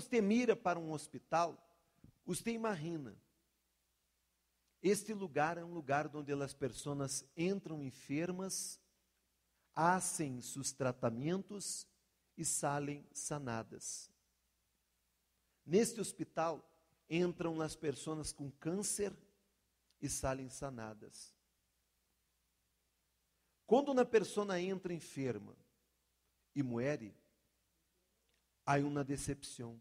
você mira para um hospital, você imagina. Este lugar é um lugar onde as pessoas entram enfermas, hacen seus tratamentos e saem sanadas. Neste hospital entram as pessoas com câncer e saem sanadas. Quando uma pessoa entra enferma e muere, há uma decepção.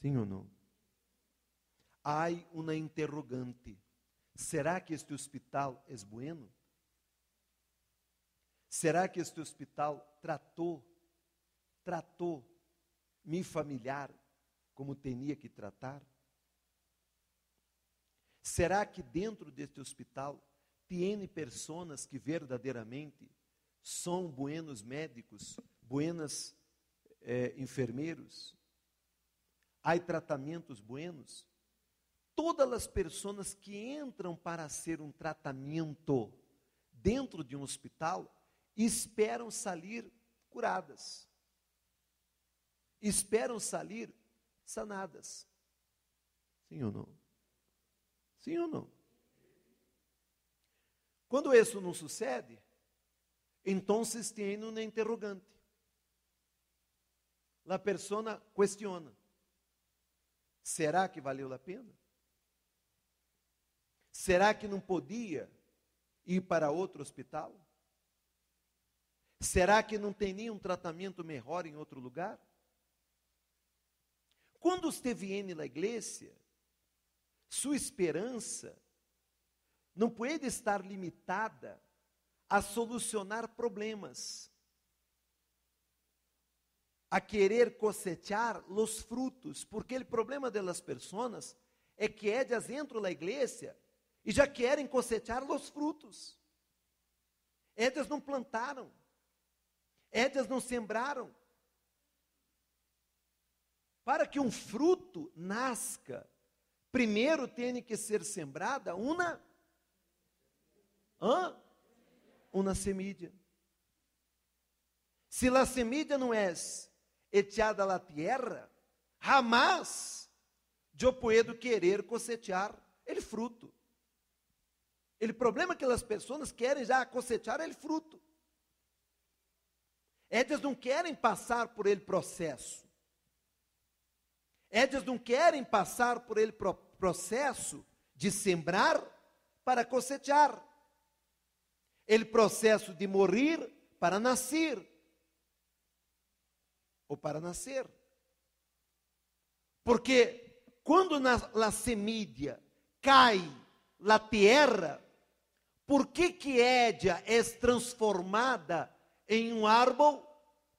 Sim ou não? Há uma interrogante. Será que este hospital é bueno? Será que este hospital tratou, tratou mi familiar como tinha que tratar? Será que dentro deste hospital tem pessoas que verdadeiramente são buenos médicos, buenas eh, enfermeiros? Há tratamentos buenos? Todas as pessoas que entram para ser um tratamento dentro de um hospital esperam sair curadas esperam sair sanadas. Sim ou não? Sim ou não? Quando isso não sucede, então tem uma interrogante. A pessoa questiona: será que valeu a pena? Será que não podia ir para outro hospital? Será que não teria um tratamento melhor em outro lugar? Quando você viene na igreja, sua esperança não pode estar limitada a solucionar problemas, a querer cosechar os frutos, porque o problema das pessoas é que elas entram na igreja e já querem cosechar os frutos. Elas não plantaram, elas não sembraram, para que um fruto nasca, primeiro tem que ser sembrada uma hã? uma semilla. Se a semilla não é echada à terra, jamás eu puedo querer cosechar ele fruto. O problema é que as pessoas querem já cosechar ele fruto. Elas não querem passar por ele processo. Eles não querem passar por ele processo de sembrar para cosechar. Ele processo de morrer para nascer. Ou para nascer. Porque quando na, a semilla cai na terra, por que que ella é transformada em um árvore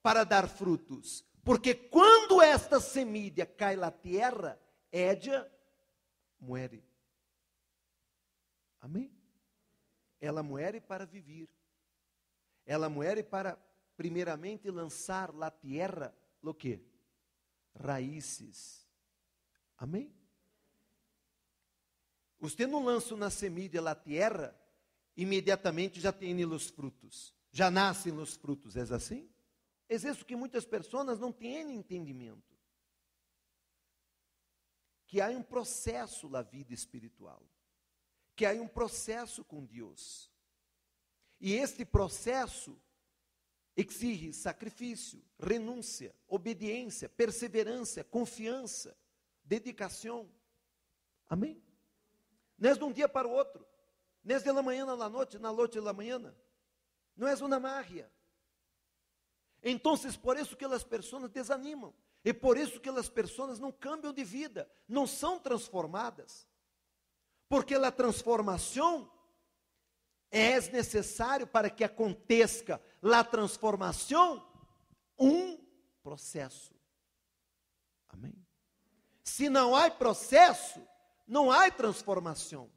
para dar frutos? Porque quando esta semilla cai na terra, Édia muere. Amém? Ela muere para viver. Ela muere para, primeiramente, lançar na terra o que? Raízes. Amém? Você não lança uma semilla na terra, imediatamente já tem os frutos. Já nascem os frutos, é assim? É isso que muitas pessoas não têm entendimento. Que há um processo na vida espiritual. Que há um processo com Deus. E este processo exige sacrifício, renúncia, obediência, perseverança, confiança, dedicação. Amém? Não é de um dia para o outro. Não é de la manhã na noite, na noite da manhã. Não é uma mágia. Então, por isso que as pessoas desanimam. E por isso que as pessoas não cambiam de vida, não são transformadas. Porque a transformação é necessário para que aconteça a transformação um processo. Amém? Se não há processo, não há transformação.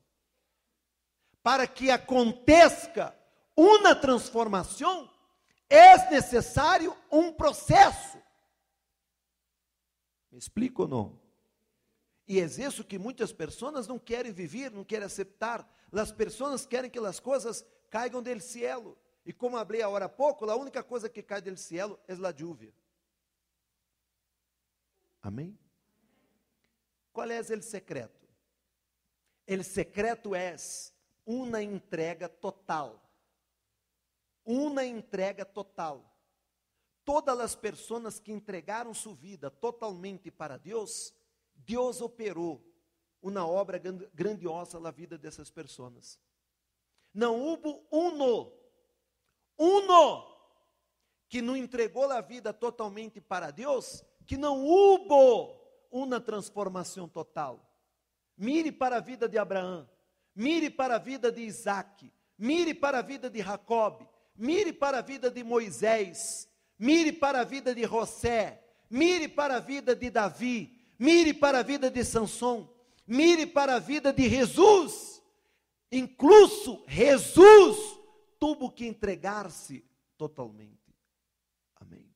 Para que aconteça uma transformação, é necessário um processo. Me explico ou não? E é isso que muitas pessoas não querem viver, não querem aceitar. As pessoas querem que as coisas caigam do cielo. E como falei agora há pouco, a única coisa que cai do cielo é a lluvia. Amém? Qual é o secreto? O secreto é uma entrega total. Uma entrega total. Todas as pessoas que entregaram sua vida totalmente para Deus, Deus operou uma obra grandiosa na vida dessas pessoas. Não houve uno, uno, que não entregou a vida totalmente para Deus, que não houve uma transformação total. Mire para a vida de Abraão, mire para a vida de Isaac, mire para a vida de Jacob, mire para a vida de Moisés, mire para a vida de José, mire para a vida de Davi, mire para a vida de Sansão, mire para a vida de Jesus. Incluso Jesus tuvo que entregar-se totalmente. Amém.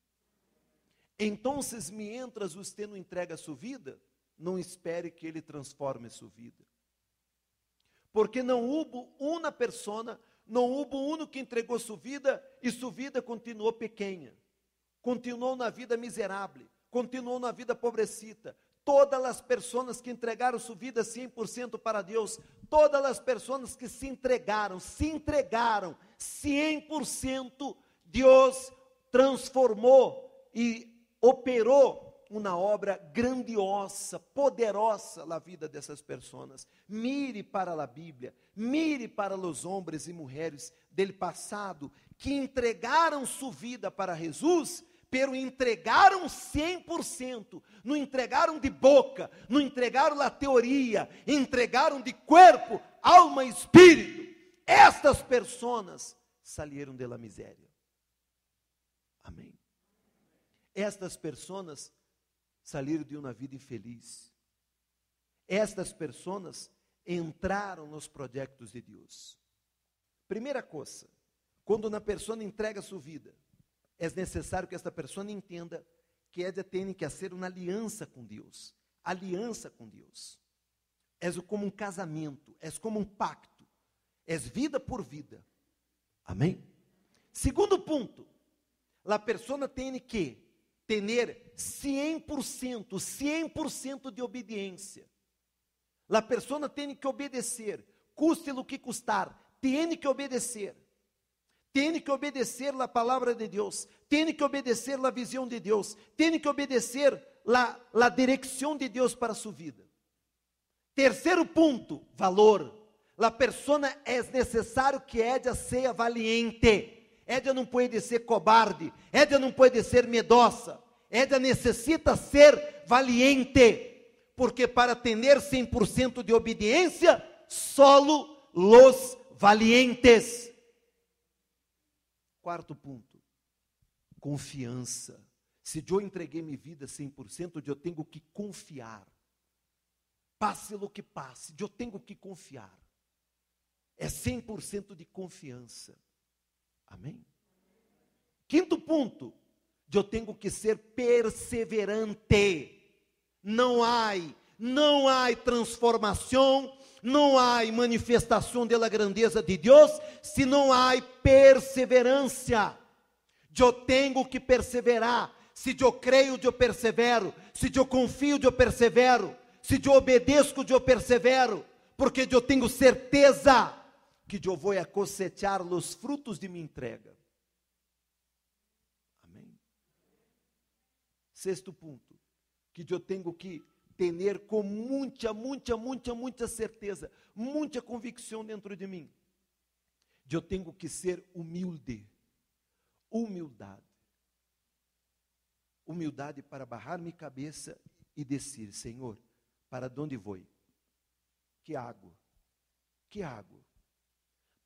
Então, mientras você não entrega a sua vida, não espere que ele transforme sua vida. Porque não houve uma pessoa, não houve um que entregou sua vida e sua vida continuou pequena. Continuou na vida miserável, continuou na vida pobrecita, todas as pessoas que entregaram sua vida 100% para Deus, todas as pessoas que se entregaram, se entregaram 100%, Deus transformou e operou uma obra grandiosa, poderosa na vida dessas pessoas. Mire para a Bíblia, mire para os homens e mulheres del passado que entregaram sua vida para Jesus pero entregaram 100%, não entregaram de boca, não entregaram na teoria, entregaram de corpo, alma e espírito. Estas pessoas de la miséria. Amém. Estas pessoas saíram de uma vida infeliz. Estas pessoas entraram nos projetos de Deus. Primeira coisa, quando uma pessoa entrega sua vida, é necessário que esta pessoa entenda que ela tem que fazer uma aliança com Deus. Aliança com Deus. É como um casamento, é como um pacto. É vida por vida. Amém? Segundo ponto, a pessoa tem que ter 100%, 100% de obediência. A pessoa tem que obedecer, custe o que custar, tem que obedecer tem que obedecer a palavra de Deus, tem que obedecer a visão de Deus, tem que obedecer a, direção de Deus para sua vida. Terceiro ponto, valor. A persona é necessário que ella seja valiente. Ella não pode ser cobarde, ella não pode ser medosa. Ella necessita ser valiente, porque para ter 100% de obediência, solo los valientes. Quarto ponto, confiança. Se eu entreguei minha vida 100%, eu tenho que confiar. Passe o que passe, eu tenho que confiar. É 100% de confiança. Amém? Quinto ponto, eu tenho que ser perseverante. Não há, não há transformação não há manifestação da grandeza de Deus se não há perseverança. Eu tenho que perseverar. Se eu creio, eu persevero. Se eu confio, eu persevero. Se eu obedeço, eu persevero. Porque eu tenho certeza que eu vou a cosechar os frutos de minha entrega. Amém. Sexto ponto, que eu tenho que ter com muita, muita, muita, muita certeza, muita convicção dentro de mim. Eu tenho que ser humilde. Humildade. Humildade para barrar minha cabeça e dizer, Senhor, para onde vou? Que água? Que água?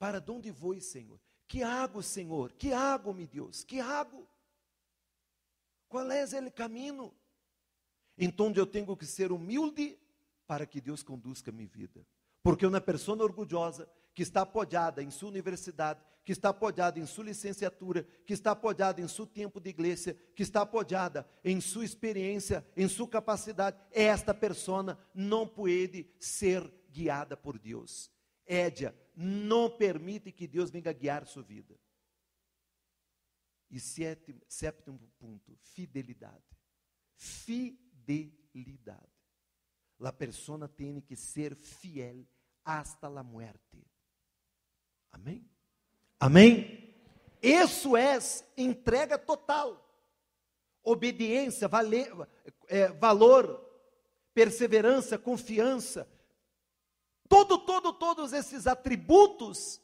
Para onde vou, Senhor? Que água, Senhor? Que água, meu Deus? Que água? Qual é o caminho? Então eu tenho que ser humilde para que Deus conduzca minha vida. Porque uma pessoa orgulhosa, que está apoiada em sua universidade, que está apoiada em sua licenciatura, que está apoiada em seu tempo de igreja, que está apoiada em sua experiência, em sua capacidade, esta pessoa não pode ser guiada por Deus. Édia, não permite que Deus venha guiar sua vida. E sétimo, sétimo ponto, fidelidade. Fidelidade. La persona tem que ser fiel hasta la muerte. Amém? Amém? Isso é entrega total. Obediência, vale, é, valor, perseverança, confiança. Todo, todo, todos esses atributos,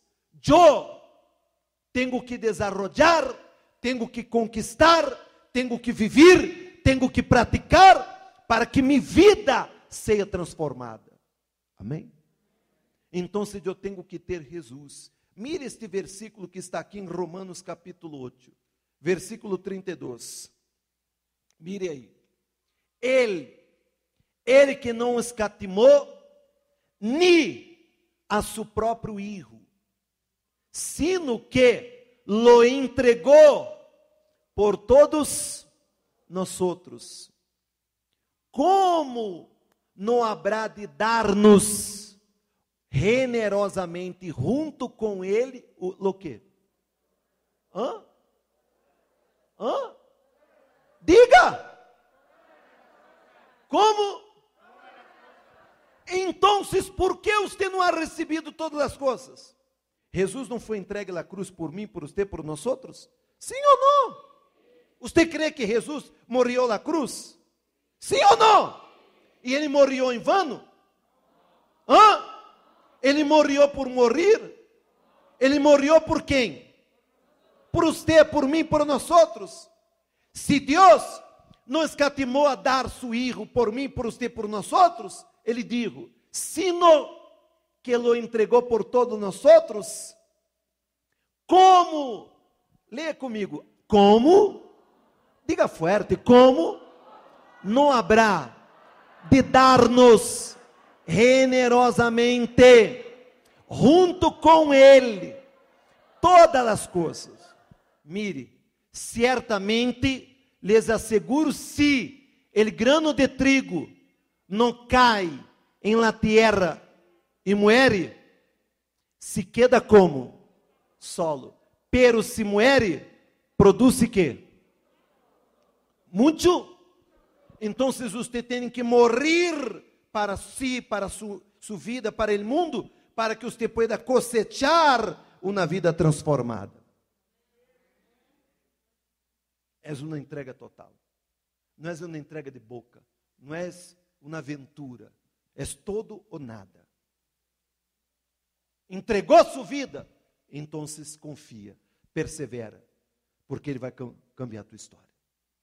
eu tenho que desarrollar, tenho que conquistar, tenho que viver, tenho que praticar para que minha vida seja transformada. Amém? Então, eu tenho que ter Jesus. Mire este versículo que está aqui em Romanos capítulo 8, versículo 32. Mire aí. Ele, ele que não escatimou nem a seu próprio filho, sino que lo entregou por todos nós outros. Como não haverá de dar-nos generosamente junto com ele o, quê? Hã? Hã? Diga! Como? Então, por que você não ha recebido todas as coisas? Jesus não foi entregue na cruz por mim, por você, por nós outros? Sim ou não? Você crê que Jesus morreu na cruz? Sim ou não? E ele morreu em vano? Hã? Ele morreu por morrer? Ele morreu por quem? Por você, por mim, por nós outros. Se Deus não escatimou a dar seu filho por mim, por você, por nós outros, ele dijo, sino que lo entregou por todos nós outros, como, leia comigo, como, diga forte, como? Não haverá de dar-nos generosamente, junto com Ele, todas as coisas. Mire, certamente lhes asseguro, se el grano de trigo não cai em la tierra e muere, se queda como solo. Pero se muere, produz que? Muito. Então, você tem que morrer para si, para sua su vida, para o mundo, para que você pueda cosechar uma vida transformada. É uma entrega total. Não é uma entrega de boca. Não é uma aventura. É todo ou nada. Entregou sua vida, então confia, persevera, porque Ele vai cambiar a tua história.